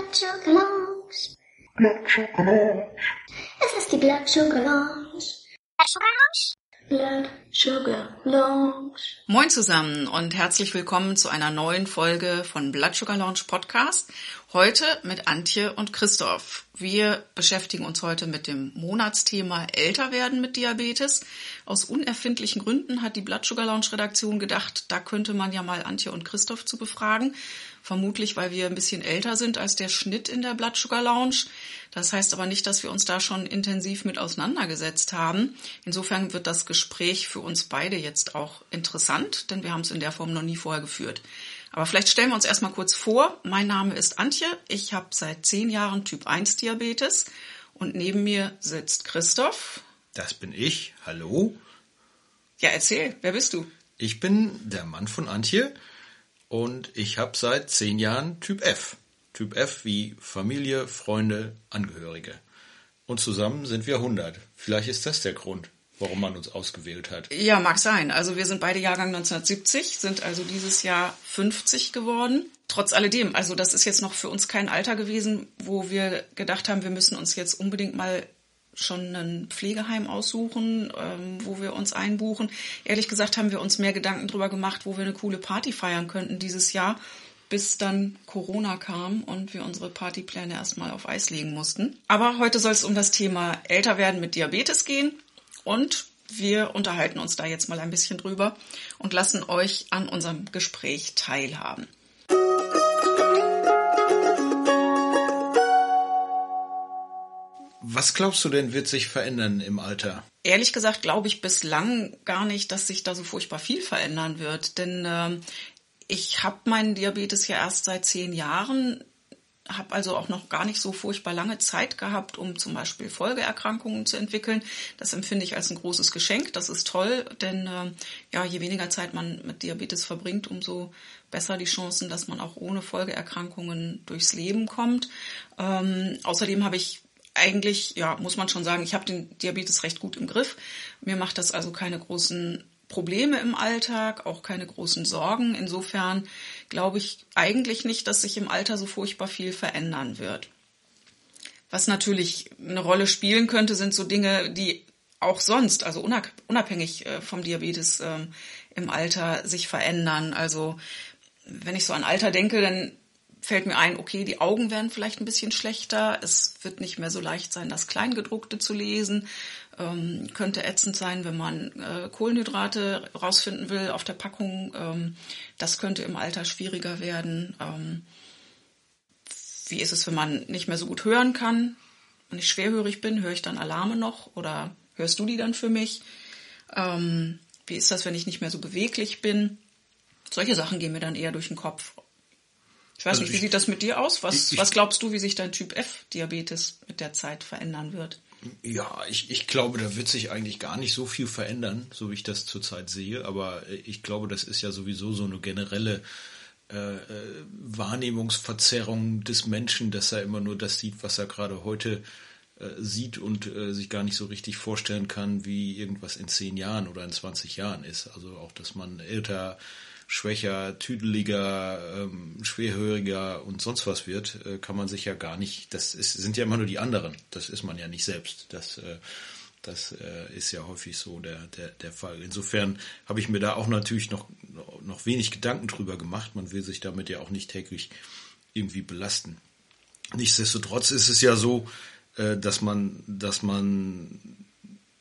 Blood Sugar Lounge. Blood Sugar Lounge. Es ist die Blood Sugar Lounge. Blood Sugar Lounge? Blood Sugar Lounge. Moin zusammen und herzlich willkommen zu einer neuen Folge von Blood Sugar Lounge Podcast. Heute mit Antje und Christoph. Wir beschäftigen uns heute mit dem Monatsthema Älter werden mit Diabetes. Aus unerfindlichen Gründen hat die Blood Sugar Lounge Redaktion gedacht, da könnte man ja mal Antje und Christoph zu befragen. Vermutlich, weil wir ein bisschen älter sind als der Schnitt in der Blood Sugar Lounge. Das heißt aber nicht, dass wir uns da schon intensiv mit auseinandergesetzt haben. Insofern wird das Gespräch für uns beide jetzt auch interessant, denn wir haben es in der Form noch nie vorher geführt. Aber vielleicht stellen wir uns erstmal kurz vor. Mein Name ist Antje. Ich habe seit zehn Jahren Typ 1 Diabetes und neben mir sitzt Christoph. Das bin ich. Hallo. Ja, erzähl, wer bist du? Ich bin der Mann von Antje und ich habe seit zehn Jahren Typ F. Typ F wie Familie, Freunde, Angehörige. Und zusammen sind wir 100. Vielleicht ist das der Grund warum man uns ausgewählt hat. Ja, mag sein. Also wir sind beide Jahrgang 1970, sind also dieses Jahr 50 geworden. Trotz alledem, also das ist jetzt noch für uns kein Alter gewesen, wo wir gedacht haben, wir müssen uns jetzt unbedingt mal schon ein Pflegeheim aussuchen, ähm, wo wir uns einbuchen. Ehrlich gesagt haben wir uns mehr Gedanken darüber gemacht, wo wir eine coole Party feiern könnten dieses Jahr, bis dann Corona kam und wir unsere Partypläne erstmal auf Eis legen mussten. Aber heute soll es um das Thema älter werden mit Diabetes gehen und wir unterhalten uns da jetzt mal ein bisschen drüber und lassen euch an unserem Gespräch teilhaben. Was glaubst du denn, wird sich verändern im Alter? Ehrlich gesagt glaube ich bislang gar nicht, dass sich da so furchtbar viel verändern wird. Denn äh, ich habe meinen Diabetes ja erst seit zehn Jahren habe also auch noch gar nicht so furchtbar lange Zeit gehabt, um zum Beispiel Folgeerkrankungen zu entwickeln. Das empfinde ich als ein großes Geschenk. Das ist toll, denn äh, ja, je weniger Zeit man mit Diabetes verbringt, umso besser die Chancen, dass man auch ohne Folgeerkrankungen durchs Leben kommt. Ähm, außerdem habe ich eigentlich, ja, muss man schon sagen, ich habe den Diabetes recht gut im Griff. Mir macht das also keine großen Probleme im Alltag, auch keine großen Sorgen. Insofern glaube ich eigentlich nicht, dass sich im Alter so furchtbar viel verändern wird. Was natürlich eine Rolle spielen könnte, sind so Dinge, die auch sonst, also unabhängig äh, vom Diabetes ähm, im Alter sich verändern. Also wenn ich so an Alter denke, dann fällt mir ein, okay, die Augen werden vielleicht ein bisschen schlechter. Es wird nicht mehr so leicht sein, das Kleingedruckte zu lesen. Ähm, könnte ätzend sein, wenn man äh, Kohlenhydrate rausfinden will auf der Packung. Ähm, das könnte im Alter schwieriger werden. Ähm, wie ist es, wenn man nicht mehr so gut hören kann? Wenn ich schwerhörig bin, höre ich dann Alarme noch oder hörst du die dann für mich? Ähm, wie ist das, wenn ich nicht mehr so beweglich bin? Solche Sachen gehen mir dann eher durch den Kopf. Ich weiß also nicht, wie ich, sieht das mit dir aus? Was, ich, was glaubst du, wie sich dein Typ F Diabetes mit der Zeit verändern wird? Ja, ich, ich glaube, da wird sich eigentlich gar nicht so viel verändern, so wie ich das zurzeit sehe. Aber äh, ich glaube, das ist ja sowieso so eine generelle äh, äh, Wahrnehmungsverzerrung des Menschen, dass er immer nur das sieht, was er gerade heute äh, sieht und äh, sich gar nicht so richtig vorstellen kann, wie irgendwas in zehn Jahren oder in 20 Jahren ist. Also auch, dass man älter schwächer, tüdeliger, ähm, schwerhöriger und sonst was wird, äh, kann man sich ja gar nicht, das ist, sind ja immer nur die anderen, das ist man ja nicht selbst. Das, äh, das äh, ist ja häufig so der, der, der Fall. Insofern habe ich mir da auch natürlich noch, noch wenig Gedanken drüber gemacht. Man will sich damit ja auch nicht täglich irgendwie belasten. Nichtsdestotrotz ist es ja so, äh, dass man, dass man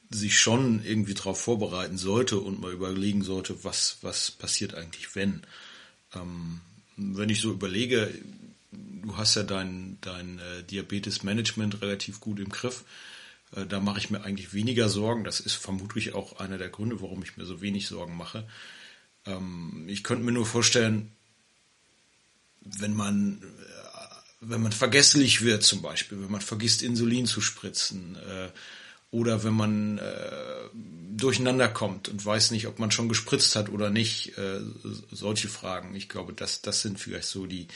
sich schon irgendwie darauf vorbereiten sollte und mal überlegen sollte, was, was passiert eigentlich, wenn. Ähm, wenn ich so überlege, du hast ja dein, dein äh, Diabetes-Management relativ gut im Griff. Äh, da mache ich mir eigentlich weniger Sorgen. Das ist vermutlich auch einer der Gründe, warum ich mir so wenig Sorgen mache. Ähm, ich könnte mir nur vorstellen, wenn man, äh, wenn man vergesslich wird zum Beispiel, wenn man vergisst, Insulin zu spritzen, äh, oder wenn man äh, durcheinander kommt und weiß nicht, ob man schon gespritzt hat oder nicht, äh, solche Fragen. Ich glaube, das, das sind vielleicht so die,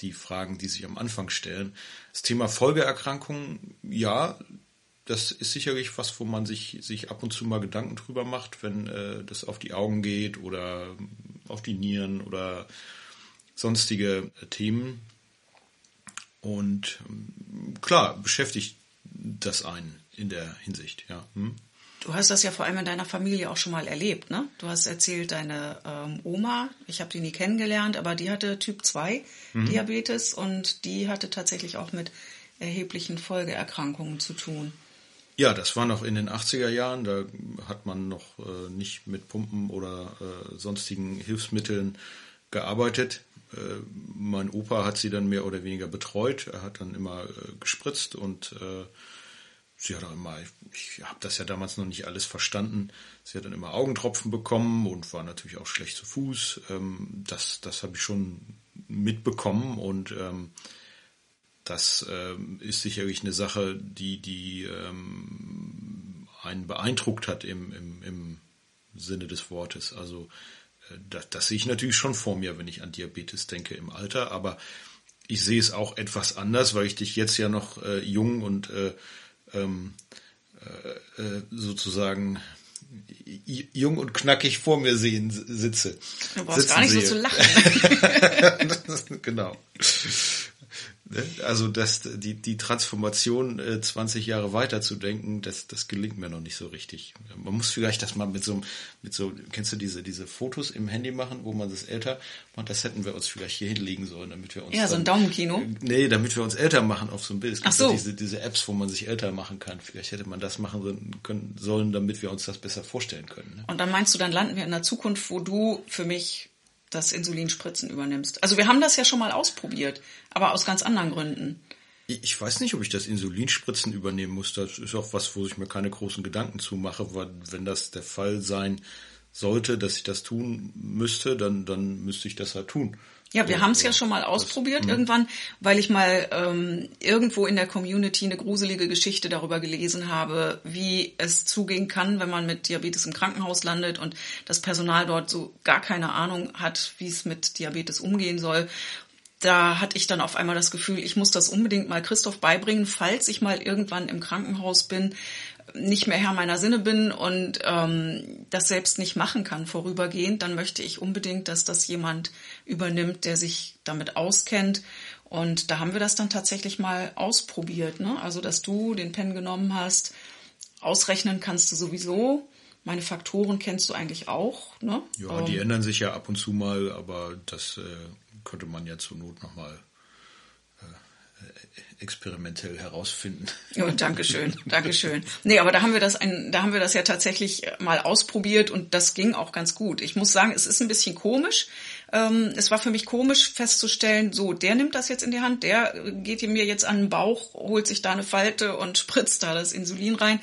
die Fragen, die sich am Anfang stellen. Das Thema Folgeerkrankungen, ja, das ist sicherlich was, wo man sich, sich ab und zu mal Gedanken drüber macht, wenn äh, das auf die Augen geht oder auf die Nieren oder sonstige äh, Themen. Und ähm, klar, beschäftigt das einen in der Hinsicht, ja. Hm? Du hast das ja vor allem in deiner Familie auch schon mal erlebt, ne? Du hast erzählt, deine ähm, Oma, ich habe die nie kennengelernt, aber die hatte Typ 2 mhm. Diabetes und die hatte tatsächlich auch mit erheblichen Folgeerkrankungen zu tun. Ja, das war noch in den 80er Jahren, da hat man noch äh, nicht mit Pumpen oder äh, sonstigen Hilfsmitteln gearbeitet. Äh, mein Opa hat sie dann mehr oder weniger betreut, er hat dann immer äh, gespritzt und äh, sie hat auch immer, ich, habe das ja damals noch nicht alles verstanden, sie hat dann immer Augentropfen bekommen und war natürlich auch schlecht zu Fuß. Ähm, das das habe ich schon mitbekommen und ähm, das ähm, ist sicherlich eine Sache, die, die ähm, einen beeindruckt hat im, im, im Sinne des Wortes. Also äh, das, das sehe ich natürlich schon vor mir, wenn ich an Diabetes denke im Alter, aber ich sehe es auch etwas anders, weil ich dich jetzt ja noch äh, jung und äh, ähm, äh, äh, sozusagen jung und knackig vor mir sehen sitze. Du brauchst gar nicht sehe. so zu lachen. genau. Ne? Also das, die, die Transformation äh, 20 Jahre weiter zu denken, das, das gelingt mir noch nicht so richtig. Man muss vielleicht das mal mit so, mit so, kennst du diese, diese Fotos im Handy machen, wo man das älter macht? Das hätten wir uns vielleicht hier hinlegen sollen, damit wir uns. Ja, dann, so ein Daumenkino. Nee, damit wir uns älter machen auf so ein Bild. Es Ach so. diese, diese Apps, wo man sich älter machen kann. Vielleicht hätte man das machen können, sollen, damit wir uns das besser vorstellen können. Ne? Und dann meinst du, dann landen wir in einer Zukunft, wo du für mich das Insulinspritzen übernimmst. Also wir haben das ja schon mal ausprobiert, aber aus ganz anderen Gründen. Ich weiß nicht, ob ich das Insulinspritzen übernehmen muss. Das ist auch was, wo ich mir keine großen Gedanken zu mache, weil wenn das der Fall sein sollte, dass ich das tun müsste, dann, dann müsste ich das halt tun. Ja, wir haben es ja schon mal ausprobiert das, irgendwann, weil ich mal ähm, irgendwo in der Community eine gruselige Geschichte darüber gelesen habe, wie es zugehen kann, wenn man mit Diabetes im Krankenhaus landet und das Personal dort so gar keine Ahnung hat, wie es mit Diabetes umgehen soll. Da hatte ich dann auf einmal das Gefühl, ich muss das unbedingt mal Christoph beibringen, falls ich mal irgendwann im Krankenhaus bin, nicht mehr Herr meiner Sinne bin und ähm, das selbst nicht machen kann vorübergehend, dann möchte ich unbedingt, dass das jemand übernimmt, der sich damit auskennt. Und da haben wir das dann tatsächlich mal ausprobiert. Ne? Also, dass du den Pen genommen hast, ausrechnen kannst du sowieso. Meine Faktoren kennst du eigentlich auch. Ne? Ja, die ähm, ändern sich ja ab und zu mal, aber das äh, könnte man ja zur Not nochmal experimentell herausfinden. Ja, danke schön, danke schön. Nee, aber da haben wir das ein, da haben wir das ja tatsächlich mal ausprobiert und das ging auch ganz gut. Ich muss sagen, es ist ein bisschen komisch. Ähm, es war für mich komisch festzustellen, so, der nimmt das jetzt in die Hand, der geht mir jetzt an den Bauch, holt sich da eine Falte und spritzt da das Insulin rein.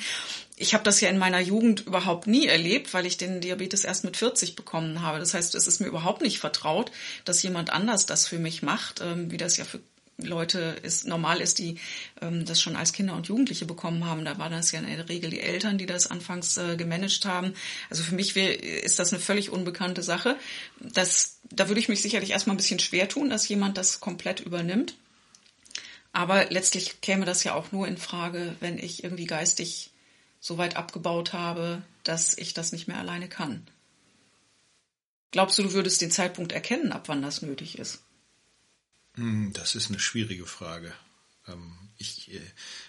Ich habe das ja in meiner Jugend überhaupt nie erlebt, weil ich den Diabetes erst mit 40 bekommen habe. Das heißt, es ist mir überhaupt nicht vertraut, dass jemand anders das für mich macht, ähm, wie das ja für Leute ist, normal ist, die ähm, das schon als Kinder und Jugendliche bekommen haben. Da waren das ja in der Regel die Eltern, die das anfangs äh, gemanagt haben. Also für mich wär, ist das eine völlig unbekannte Sache. Das, da würde ich mich sicherlich erstmal ein bisschen schwer tun, dass jemand das komplett übernimmt. Aber letztlich käme das ja auch nur in Frage, wenn ich irgendwie geistig so weit abgebaut habe, dass ich das nicht mehr alleine kann. Glaubst du, du würdest den Zeitpunkt erkennen, ab wann das nötig ist? Hm, das ist eine schwierige Frage. Ähm, ich äh,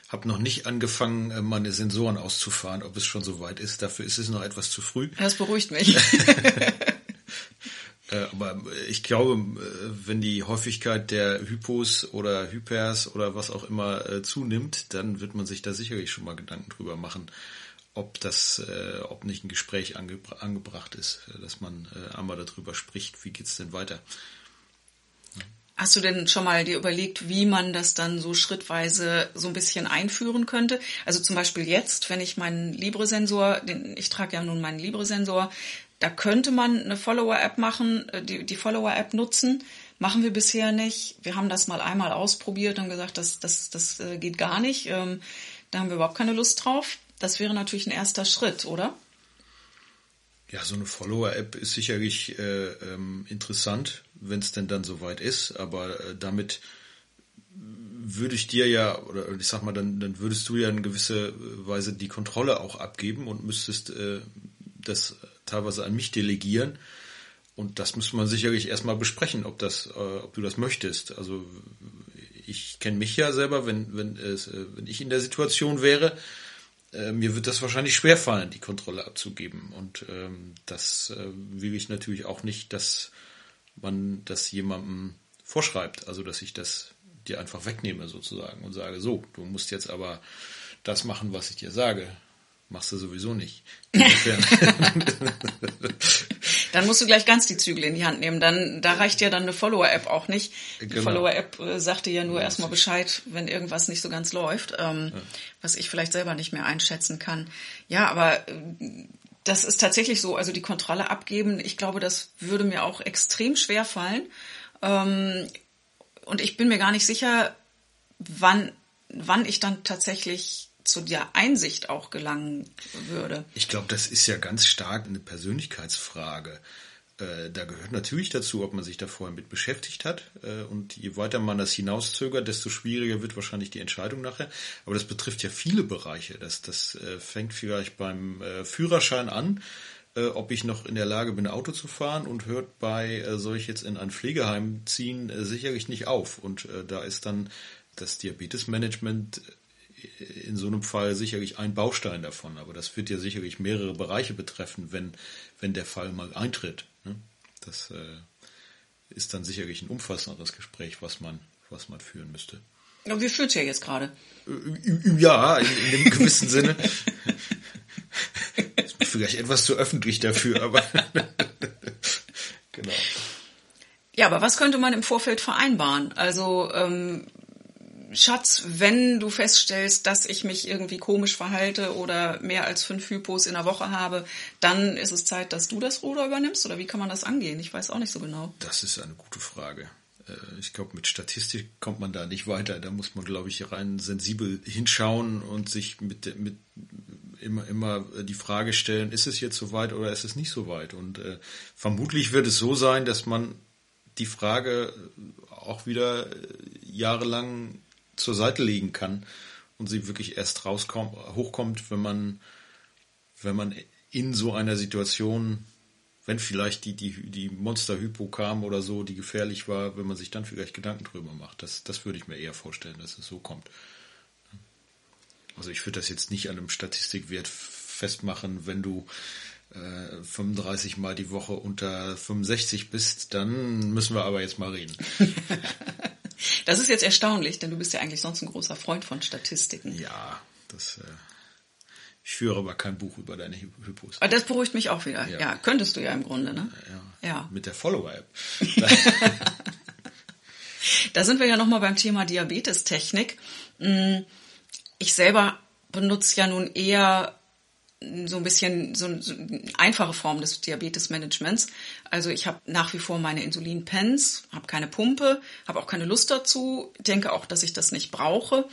habe noch nicht angefangen, äh, meine Sensoren auszufahren, ob es schon so weit ist. Dafür ist es noch etwas zu früh. Das beruhigt mich. Äh, aber ich glaube, wenn die Häufigkeit der Hypos oder Hypers oder was auch immer zunimmt, dann wird man sich da sicherlich schon mal Gedanken drüber machen, ob das, ob nicht ein Gespräch angebracht ist, dass man einmal darüber spricht, wie geht's denn weiter. Hast du denn schon mal dir überlegt, wie man das dann so schrittweise so ein bisschen einführen könnte? Also zum Beispiel jetzt, wenn ich meinen Libre-Sensor, ich trage ja nun meinen Libre-Sensor, da könnte man eine Follower-App machen, äh, die, die Follower-App nutzen. Machen wir bisher nicht. Wir haben das mal einmal ausprobiert und gesagt, das, das, das äh, geht gar nicht. Ähm, da haben wir überhaupt keine Lust drauf. Das wäre natürlich ein erster Schritt, oder? Ja, so eine Follower-App ist sicherlich äh, ähm, interessant, wenn es denn dann soweit ist, aber äh, damit würde ich dir ja, oder ich sag mal, dann, dann würdest du ja in gewisser Weise die Kontrolle auch abgeben und müsstest äh, das teilweise an mich delegieren. Und das müsste man sicherlich erstmal besprechen, ob das, äh, ob du das möchtest. Also ich kenne mich ja selber, wenn, wenn, es, äh, wenn ich in der Situation wäre, äh, mir wird das wahrscheinlich schwerfallen, die Kontrolle abzugeben. Und ähm, das äh, will ich natürlich auch nicht, dass man das jemandem vorschreibt. Also dass ich das dir einfach wegnehme sozusagen und sage, so, du musst jetzt aber das machen, was ich dir sage. Machst du sowieso nicht. dann musst du gleich ganz die Zügel in die Hand nehmen. Dann, da reicht ja dann eine Follower-App auch nicht. Die genau. Follower-App äh, sagt dir ja nur ja, erstmal Bescheid, wenn irgendwas nicht so ganz läuft, ähm, ja. was ich vielleicht selber nicht mehr einschätzen kann. Ja, aber äh, das ist tatsächlich so. Also die Kontrolle abgeben, ich glaube, das würde mir auch extrem schwer fallen. Ähm, und ich bin mir gar nicht sicher, wann, wann ich dann tatsächlich zu der Einsicht auch gelangen würde. Ich glaube, das ist ja ganz stark eine Persönlichkeitsfrage. Äh, da gehört natürlich dazu, ob man sich da vorher mit beschäftigt hat. Äh, und je weiter man das hinauszögert, desto schwieriger wird wahrscheinlich die Entscheidung nachher. Aber das betrifft ja viele Bereiche. Das, das äh, fängt vielleicht beim Führerschein an, ob ich noch in der Lage bin, Auto zu fahren und hört bei, soll ich jetzt in ein Pflegeheim ziehen, sicherlich nicht auf. Und da ist dann das Diabetesmanagement in so einem Fall sicherlich ein Baustein davon, aber das wird ja sicherlich mehrere Bereiche betreffen, wenn, wenn der Fall mal eintritt. Das äh, ist dann sicherlich ein umfassenderes Gespräch, was man, was man führen müsste. Aber wir führen es ja jetzt gerade. Ja, in, in dem gewissen Sinne. Vielleicht etwas zu öffentlich dafür, aber genau. Ja, aber was könnte man im Vorfeld vereinbaren? Also ähm, Schatz, wenn du feststellst, dass ich mich irgendwie komisch verhalte oder mehr als fünf Hypos in der Woche habe, dann ist es Zeit, dass du das Ruder übernimmst? Oder wie kann man das angehen? Ich weiß auch nicht so genau. Das ist eine gute Frage. Äh, ich glaube, mit Statistik kommt man da nicht weiter. Da muss man, glaube ich, rein sensibel hinschauen und sich mit, mit immer, immer die Frage stellen, ist es jetzt soweit oder ist es nicht soweit? Und äh, vermutlich wird es so sein, dass man die Frage auch wieder jahrelang zur Seite legen kann und sie wirklich erst rauskommt, hochkommt, wenn man, wenn man in so einer Situation, wenn vielleicht die, die, die Monster-Hypo kam oder so, die gefährlich war, wenn man sich dann vielleicht Gedanken drüber macht. Das, das würde ich mir eher vorstellen, dass es so kommt. Also ich würde das jetzt nicht an einem Statistikwert festmachen, wenn du äh, 35 Mal die Woche unter 65 bist, dann müssen wir aber jetzt mal reden. Das ist jetzt erstaunlich, denn du bist ja eigentlich sonst ein großer Freund von Statistiken. Ja, das. Äh, ich führe aber kein Buch über deine Hypos. Aber das beruhigt mich auch wieder. Ja, ja könntest du ja im Grunde, ne? Ja. ja. Mit der Follower-App. da sind wir ja nochmal beim Thema Diabetestechnik. Hm, ich selber benutze ja nun eher so ein bisschen so, eine einfache Form des Diabetesmanagements. Also ich habe nach wie vor meine Insulinpens, habe keine Pumpe, habe auch keine Lust dazu, denke auch, dass ich das nicht brauche.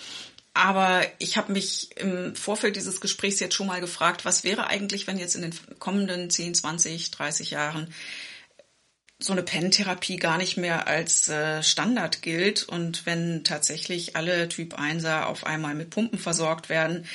Aber ich habe mich im Vorfeld dieses Gesprächs jetzt schon mal gefragt, was wäre eigentlich, wenn jetzt in den kommenden 10, 20, 30 Jahren so eine Pen-Therapie gar nicht mehr als äh, Standard gilt und wenn tatsächlich alle Typ 1er auf einmal mit Pumpen versorgt werden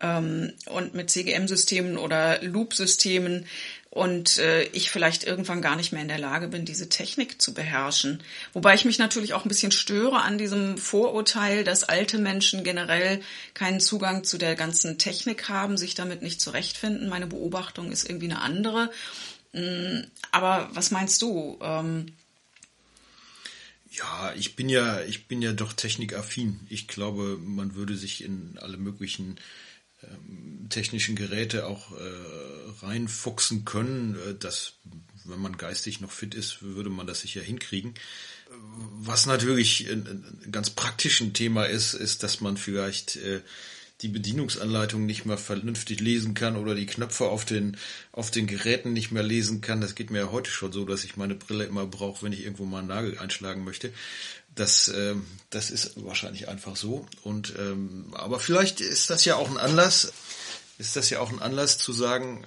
ähm, und mit CGM-Systemen oder Loop-Systemen und äh, ich vielleicht irgendwann gar nicht mehr in der Lage bin, diese Technik zu beherrschen. Wobei ich mich natürlich auch ein bisschen störe an diesem Vorurteil, dass alte Menschen generell keinen Zugang zu der ganzen Technik haben, sich damit nicht zurechtfinden. Meine Beobachtung ist irgendwie eine andere. Mm, aber was meinst du? Ähm ja, ich bin ja, ich bin ja doch technikaffin. Ich glaube, man würde sich in alle möglichen ähm, technischen Geräte auch äh, reinfuchsen können. Äh, dass, wenn man geistig noch fit ist, würde man das sicher hinkriegen. Was natürlich ein, ein ganz praktisch ein Thema ist, ist, dass man vielleicht äh, die Bedienungsanleitung nicht mehr vernünftig lesen kann oder die Knöpfe auf den, auf den Geräten nicht mehr lesen kann. Das geht mir ja heute schon so, dass ich meine Brille immer brauche, wenn ich irgendwo mal einen Nagel einschlagen möchte. Das, äh, das ist wahrscheinlich einfach so. Und ähm, aber vielleicht ist das ja auch ein Anlass, ist das ja auch ein Anlass zu sagen,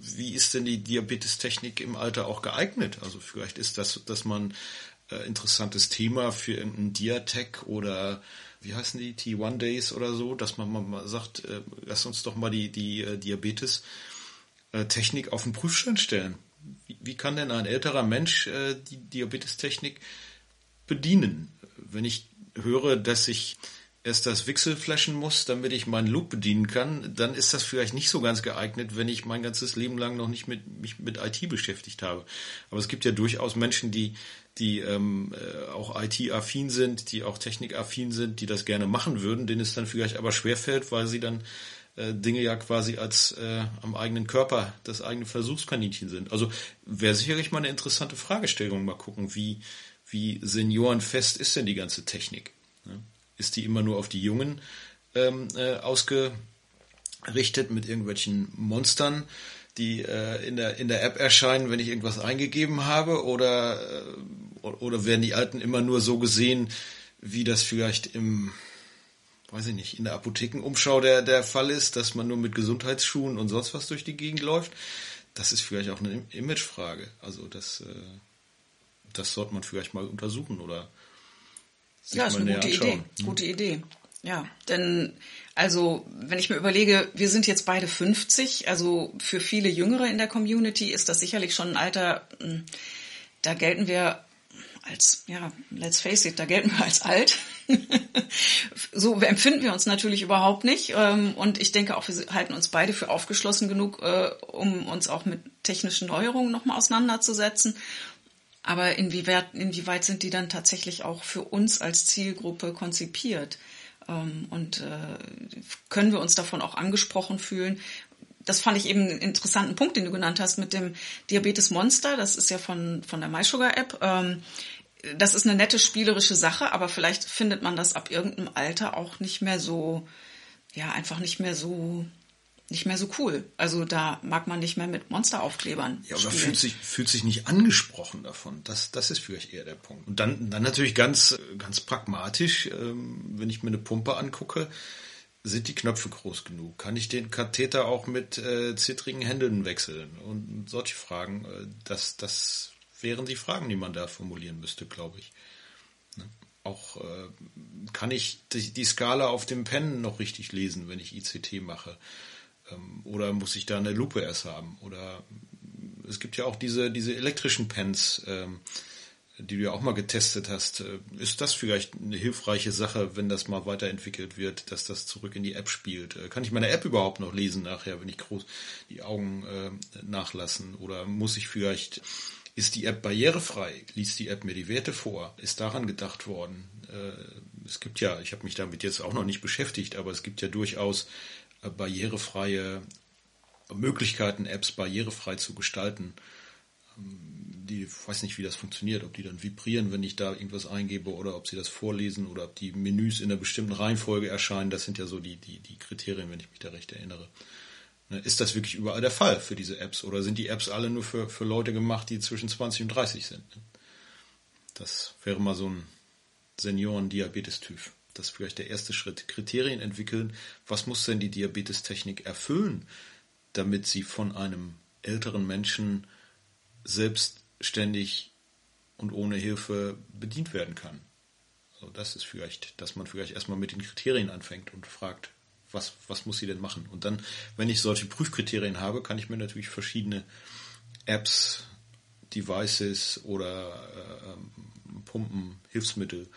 wie ist denn die Diabetestechnik im Alter auch geeignet? Also vielleicht ist das, dass man äh, interessantes Thema für einen Diatech oder wie heißen die, T1 Days oder so, dass man mal sagt, äh, lass uns doch mal die, die äh, Diabetes-Technik äh, auf den Prüfstand stellen. Wie, wie, kann denn ein älterer Mensch äh, die Diabetestechnik bedienen? Wenn ich höre, dass ich erst das Wechsel flashen muss, damit ich meinen Loop bedienen kann, dann ist das vielleicht nicht so ganz geeignet, wenn ich mein ganzes Leben lang noch nicht mit mich mit IT beschäftigt habe. Aber es gibt ja durchaus Menschen, die die ähm, äh, auch IT-affin sind, die auch technikaffin sind, die das gerne machen würden, denen es dann vielleicht aber schwerfällt, weil sie dann äh, Dinge ja quasi als äh, am eigenen Körper das eigene Versuchskaninchen sind. Also wäre sicherlich mal eine interessante Fragestellung, mal gucken, wie, wie seniorenfest ist denn die ganze Technik? Ne? Ist die immer nur auf die Jungen ähm, äh, ausgerichtet mit irgendwelchen Monstern? die äh, in, der, in der App erscheinen, wenn ich irgendwas eingegeben habe? Oder, äh, oder werden die alten immer nur so gesehen, wie das vielleicht im, weiß ich nicht, in der Apothekenumschau der, der Fall ist, dass man nur mit Gesundheitsschuhen und sonst was durch die Gegend läuft? Das ist vielleicht auch eine Imagefrage. Also das, äh, das sollte man vielleicht mal untersuchen oder sich ja, ist eine gute anschauen. Idee. Hm? Gute Idee. Ja, denn also wenn ich mir überlege, wir sind jetzt beide 50, also für viele Jüngere in der Community ist das sicherlich schon ein Alter, hm, da gelten wir als, ja, let's face it, da gelten wir als alt. so empfinden wir uns natürlich überhaupt nicht. Ähm, und ich denke auch, wir halten uns beide für aufgeschlossen genug, äh, um uns auch mit technischen Neuerungen nochmal auseinanderzusetzen. Aber inwieweit, inwieweit sind die dann tatsächlich auch für uns als Zielgruppe konzipiert? Ähm, und äh, können wir uns davon auch angesprochen fühlen? Das fand ich eben einen interessanten Punkt, den du genannt hast mit dem Diabetes Monster. Das ist ja von, von der MySugar App. Ähm, das ist eine nette spielerische Sache, aber vielleicht findet man das ab irgendeinem Alter auch nicht mehr so, ja, einfach nicht mehr so nicht mehr so cool. Also da mag man nicht mehr mit Monsteraufklebern. Ja, oder fühlt sich, fühlt sich nicht angesprochen davon. Das, das ist vielleicht eher der Punkt. Und dann, dann natürlich ganz, ganz pragmatisch, ähm, wenn ich mir eine Pumpe angucke, sind die Knöpfe groß genug? Kann ich den Katheter auch mit äh, zittrigen Händen wechseln? Und solche Fragen, äh, das, das wären die Fragen, die man da formulieren müsste, glaube ich. Ne? Auch äh, kann ich die, die Skala auf dem Pen noch richtig lesen, wenn ich ICT mache? Ähm, oder muss ich da eine Lupe erst haben? Oder es gibt ja auch diese, diese elektrischen Pens, ähm, die du ja auch mal getestet hast. Äh, ist das vielleicht eine hilfreiche Sache, wenn das mal weiterentwickelt wird, dass das zurück in die App spielt? Äh, kann ich meine App überhaupt noch lesen nachher, wenn ich groß die Augen äh, nachlassen? Oder muss ich vielleicht, ist die App barrierefrei? Liest die App mir die Werte vor? Ist daran gedacht worden? Äh, es gibt ja, ich habe mich damit jetzt auch noch nicht beschäftigt, aber es gibt ja durchaus barrierefreie Möglichkeiten, Apps barrierefrei zu gestalten. Ähm, die, ich weiß nicht, wie das funktioniert, ob die dann vibrieren, wenn ich da irgendwas eingebe oder ob sie das vorlesen oder ob die Menüs in einer bestimmten Reihenfolge erscheinen. Das sind ja so die, die, die Kriterien, wenn ich mich da recht erinnere. Ne, ist das wirklich überall der Fall für diese Apps oder sind die Apps alle nur für, für Leute gemacht, die zwischen 20 und 30 sind? Das wäre mal so ein Senioren-Diabetes-Typ das ist vielleicht der erste Schritt. Kriterien entwickeln, was muss denn die Diabetestechnik erfüllen, damit sie von einem älteren Menschen selbstständig und ohne Hilfe bedient werden kann. So, das ist vielleicht, dass man vielleicht erstmal mit den Kriterien anfängt und fragt, was, was muss sie denn machen? Und dann, wenn ich solche Prüfkriterien habe, kann ich mir natürlich verschiedene Apps, Devices oder äh, Pumpen, Hilfsmittel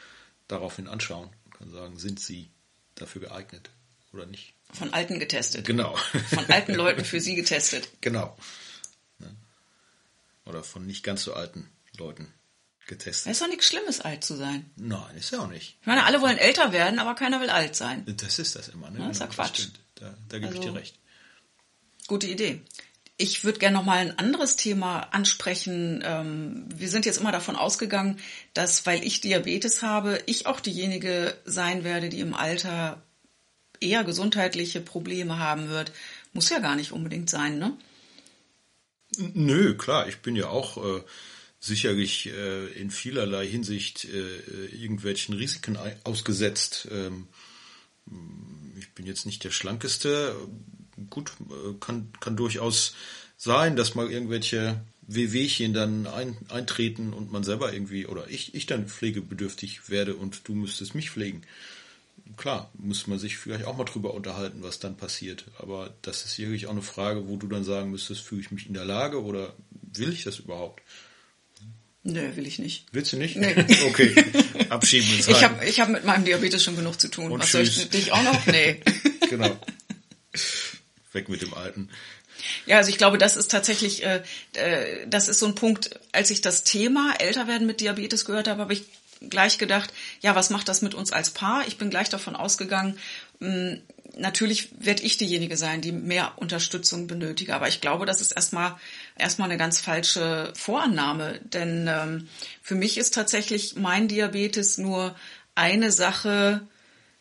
daraufhin anschauen kann sagen, sind sie dafür geeignet oder nicht. Von Alten getestet. Genau. Von alten Leuten für sie getestet. Genau. Oder von nicht ganz so alten Leuten getestet. Es ist doch nichts Schlimmes, alt zu sein. Nein, ist ja auch nicht. Ich meine, alle wollen älter werden, aber keiner will alt sein. Das ist das immer, ne? Ja, ist ja Quatsch. Da, da gebe also, ich dir recht. Gute Idee. Ich würde gerne noch mal ein anderes Thema ansprechen. Ähm, wir sind jetzt immer davon ausgegangen, dass, weil ich Diabetes habe, ich auch diejenige sein werde, die im Alter eher gesundheitliche Probleme haben wird. Muss ja gar nicht unbedingt sein, ne? Nö, klar. Ich bin ja auch äh, sicherlich äh, in vielerlei Hinsicht äh, irgendwelchen Risiken ausgesetzt. Ähm, ich bin jetzt nicht der schlankeste, gut, äh, kann, kann durchaus sein, dass mal irgendwelche Wehwehchen dann ein, eintreten und man selber irgendwie, oder ich, ich dann pflegebedürftig werde und du müsstest mich pflegen. Klar, muss man sich vielleicht auch mal drüber unterhalten, was dann passiert. Aber das ist wirklich auch eine Frage, wo du dann sagen müsstest, fühle ich mich in der Lage oder will ich das überhaupt? Nö, will ich nicht. Willst du nicht? Nee. Okay, abschieben ins Ich Heim. habe ich hab mit meinem Diabetes schon genug zu tun. Und Was soll ich tschüss. dich auch noch? Nee. Genau. Weg mit dem Alten. Ja, also ich glaube, das ist tatsächlich, äh, äh, das ist so ein Punkt, als ich das Thema Älterwerden mit Diabetes gehört habe, habe ich gleich gedacht, ja, was macht das mit uns als Paar? Ich bin gleich davon ausgegangen, mh, natürlich werde ich diejenige sein, die mehr Unterstützung benötige. Aber ich glaube, das ist erstmal erstmal eine ganz falsche Vorannahme. Denn ähm, für mich ist tatsächlich mein Diabetes nur eine Sache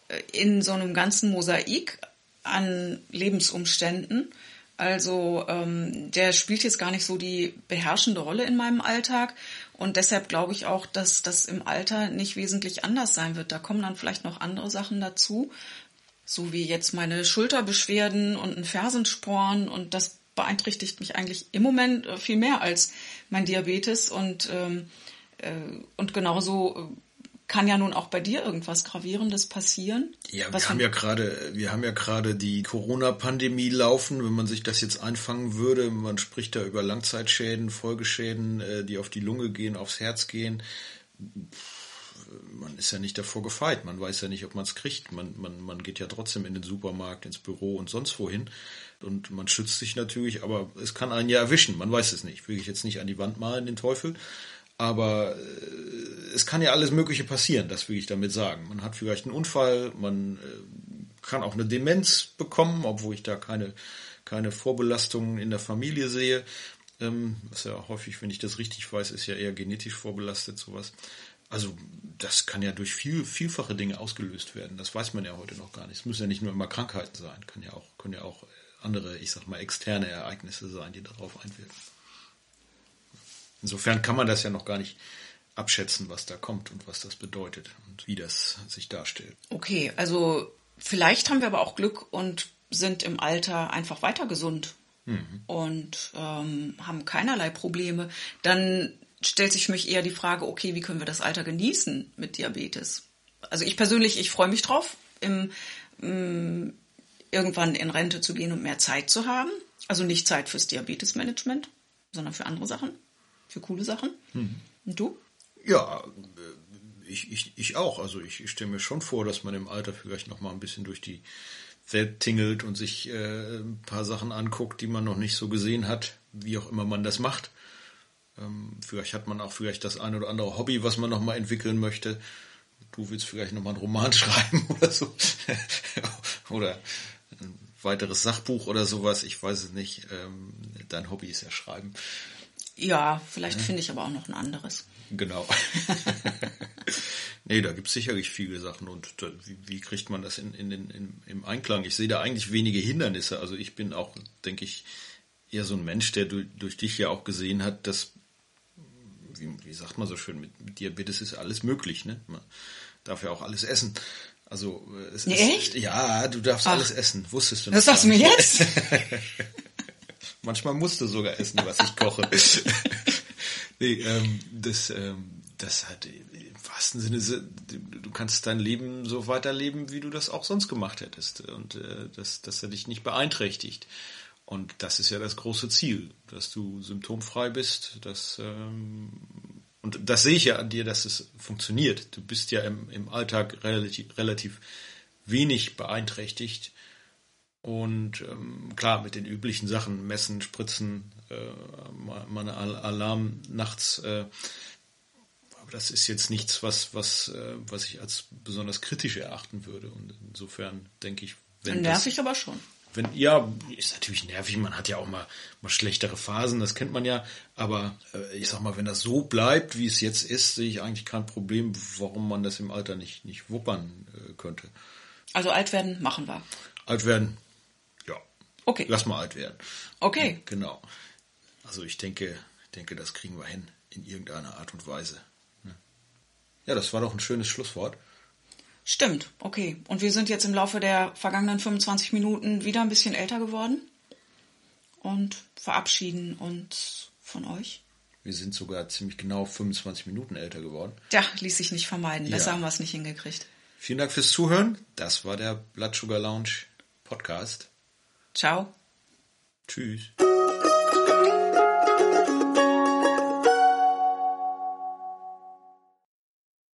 äh, in so einem ganzen Mosaik an Lebensumständen. Also ähm, der spielt jetzt gar nicht so die beherrschende Rolle in meinem Alltag. Und deshalb glaube ich auch, dass das im Alter nicht wesentlich anders sein wird. Da kommen dann vielleicht noch andere Sachen dazu, so wie jetzt meine Schulterbeschwerden und ein Fersensporn. Und das beeinträchtigt mich eigentlich im Moment äh, viel mehr als mein Diabetes. Und, ähm, äh, und genauso äh, kann ja nun auch bei dir irgendwas Gravierendes passieren. Ja, wir haben ja gerade, wir haben ja gerade die Corona-Pandemie laufen. Wenn man sich das jetzt einfangen würde, man spricht da über Langzeitschäden, Folgeschäden, äh, die auf die Lunge gehen, aufs Herz gehen. Man ist ja nicht davor gefeit. Man weiß ja nicht, ob man es kriegt. Man, man, man geht ja trotzdem in den Supermarkt, ins Büro und sonst wohin. Und man schützt sich natürlich, aber es kann einen ja erwischen. Man weiß es nicht. Will ich jetzt nicht an die Wand malen, den Teufel. Aber äh, es kann ja alles Mögliche passieren, das will ich damit sagen. Man hat vielleicht einen Unfall, man äh, kann auch eine Demenz bekommen, obwohl ich da keine, keine Vorbelastungen in der Familie sehe. Ähm, was ja häufig, wenn ich das richtig weiß, ist ja eher genetisch vorbelastet, sowas. Also das kann ja durch viel, vielfache Dinge ausgelöst werden. Das weiß man ja heute noch gar nicht. Es müssen ja nicht nur immer Krankheiten sein, kann ja auch, können ja auch andere, ich sag mal, externe Ereignisse sein, die darauf einwirken. Insofern kann man das ja noch gar nicht abschätzen, was da kommt und was das bedeutet und wie das sich darstellt. Okay, also vielleicht haben wir aber auch Glück und sind im Alter einfach weiter gesund und ähm, haben keinerlei Probleme. Dann stellt sich für mich eher die Frage, okay, wie können wir das Alter genießen mit Diabetes? Also ich persönlich, ich freue mich drauf, im, ähm, irgendwann in Rente zu gehen und mehr Zeit zu haben. Also nicht Zeit fürs Diabetesmanagement, sondern für andere Sachen, für coole Sachen. Und du? Ja, äh, ich, ich, ich auch. Also ich, ich stelle mir schon vor, dass man im Alter vielleicht noch mal ein bisschen durch die Welt tingelt und sich äh, ein paar Sachen anguckt, die man noch nicht so gesehen hat, wie auch immer man das macht. Ähm, vielleicht hat man auch vielleicht das eine oder andere Hobby, was man noch mal entwickeln möchte. Du willst vielleicht noch mal einen Roman schreiben oder so. oder ein weiteres Sachbuch oder sowas. Ich weiß es nicht. Ähm, dein Hobby ist ja Schreiben. Ja, vielleicht finde ich aber auch noch ein anderes. Genau. nee, da gibt's sicherlich viele Sachen. Und da, wie, wie kriegt man das in, in, den in, im Einklang? Ich sehe da eigentlich wenige Hindernisse. Also ich bin auch, denke ich, eher so ein Mensch, der durch, durch dich ja auch gesehen hat, dass, wie, wie sagt man so schön, mit, mit Diabetes ist alles möglich. Ne? Man darf ja auch alles essen. Also äh, es Nee, ist, echt? Ja, du darfst Ach. alles essen. Wusstest du Das noch sagst du mir jetzt? Manchmal musst du sogar essen, was ich koche. nee, ähm, das, ähm, das hat im wahrsten Sinne, du kannst dein Leben so weiterleben, wie du das auch sonst gemacht hättest. Und äh, das, dass er dich nicht beeinträchtigt. Und das ist ja das große Ziel, dass du symptomfrei bist, dass ähm, und das sehe ich ja an dir, dass es funktioniert. Du bist ja im, im Alltag relativ, relativ wenig beeinträchtigt. Und ähm, klar, mit den üblichen Sachen, Messen, Spritzen, äh, mal, Al- Alarm nachts. Äh, aber das ist jetzt nichts, was, was, äh, was ich als besonders kritisch erachten würde. Und insofern denke ich, wenn das, Nervig aber schon. Wenn, ja, ist natürlich nervig, man hat ja auch mal, mal schlechtere Phasen, das kennt man ja, aber äh, ich sag mal, wenn das so bleibt, wie es jetzt ist, sehe ich eigentlich kein Problem, warum man das im Alter nicht, nicht wuppern äh, könnte. Also alt werden machen wir. Alt werden, ja, Okay. lass mal alt werden. Okay. Genau. Also ich denke, denke, das kriegen wir hin, in irgendeiner Art und Weise. ne? Ja, das war doch ein schönes Schlusswort. Stimmt, okay. Und wir sind jetzt im Laufe der vergangenen 25 Minuten wieder ein bisschen älter geworden und verabschieden uns von euch. Wir sind sogar ziemlich genau 25 Minuten älter geworden. Ja, ließ sich nicht vermeiden. Besser Ja. haben wir es nicht hingekriegt. Vielen Dank fürs Zuhören. Das war der Blood Sugar Lounge Podcast. Ciao. Tschüss.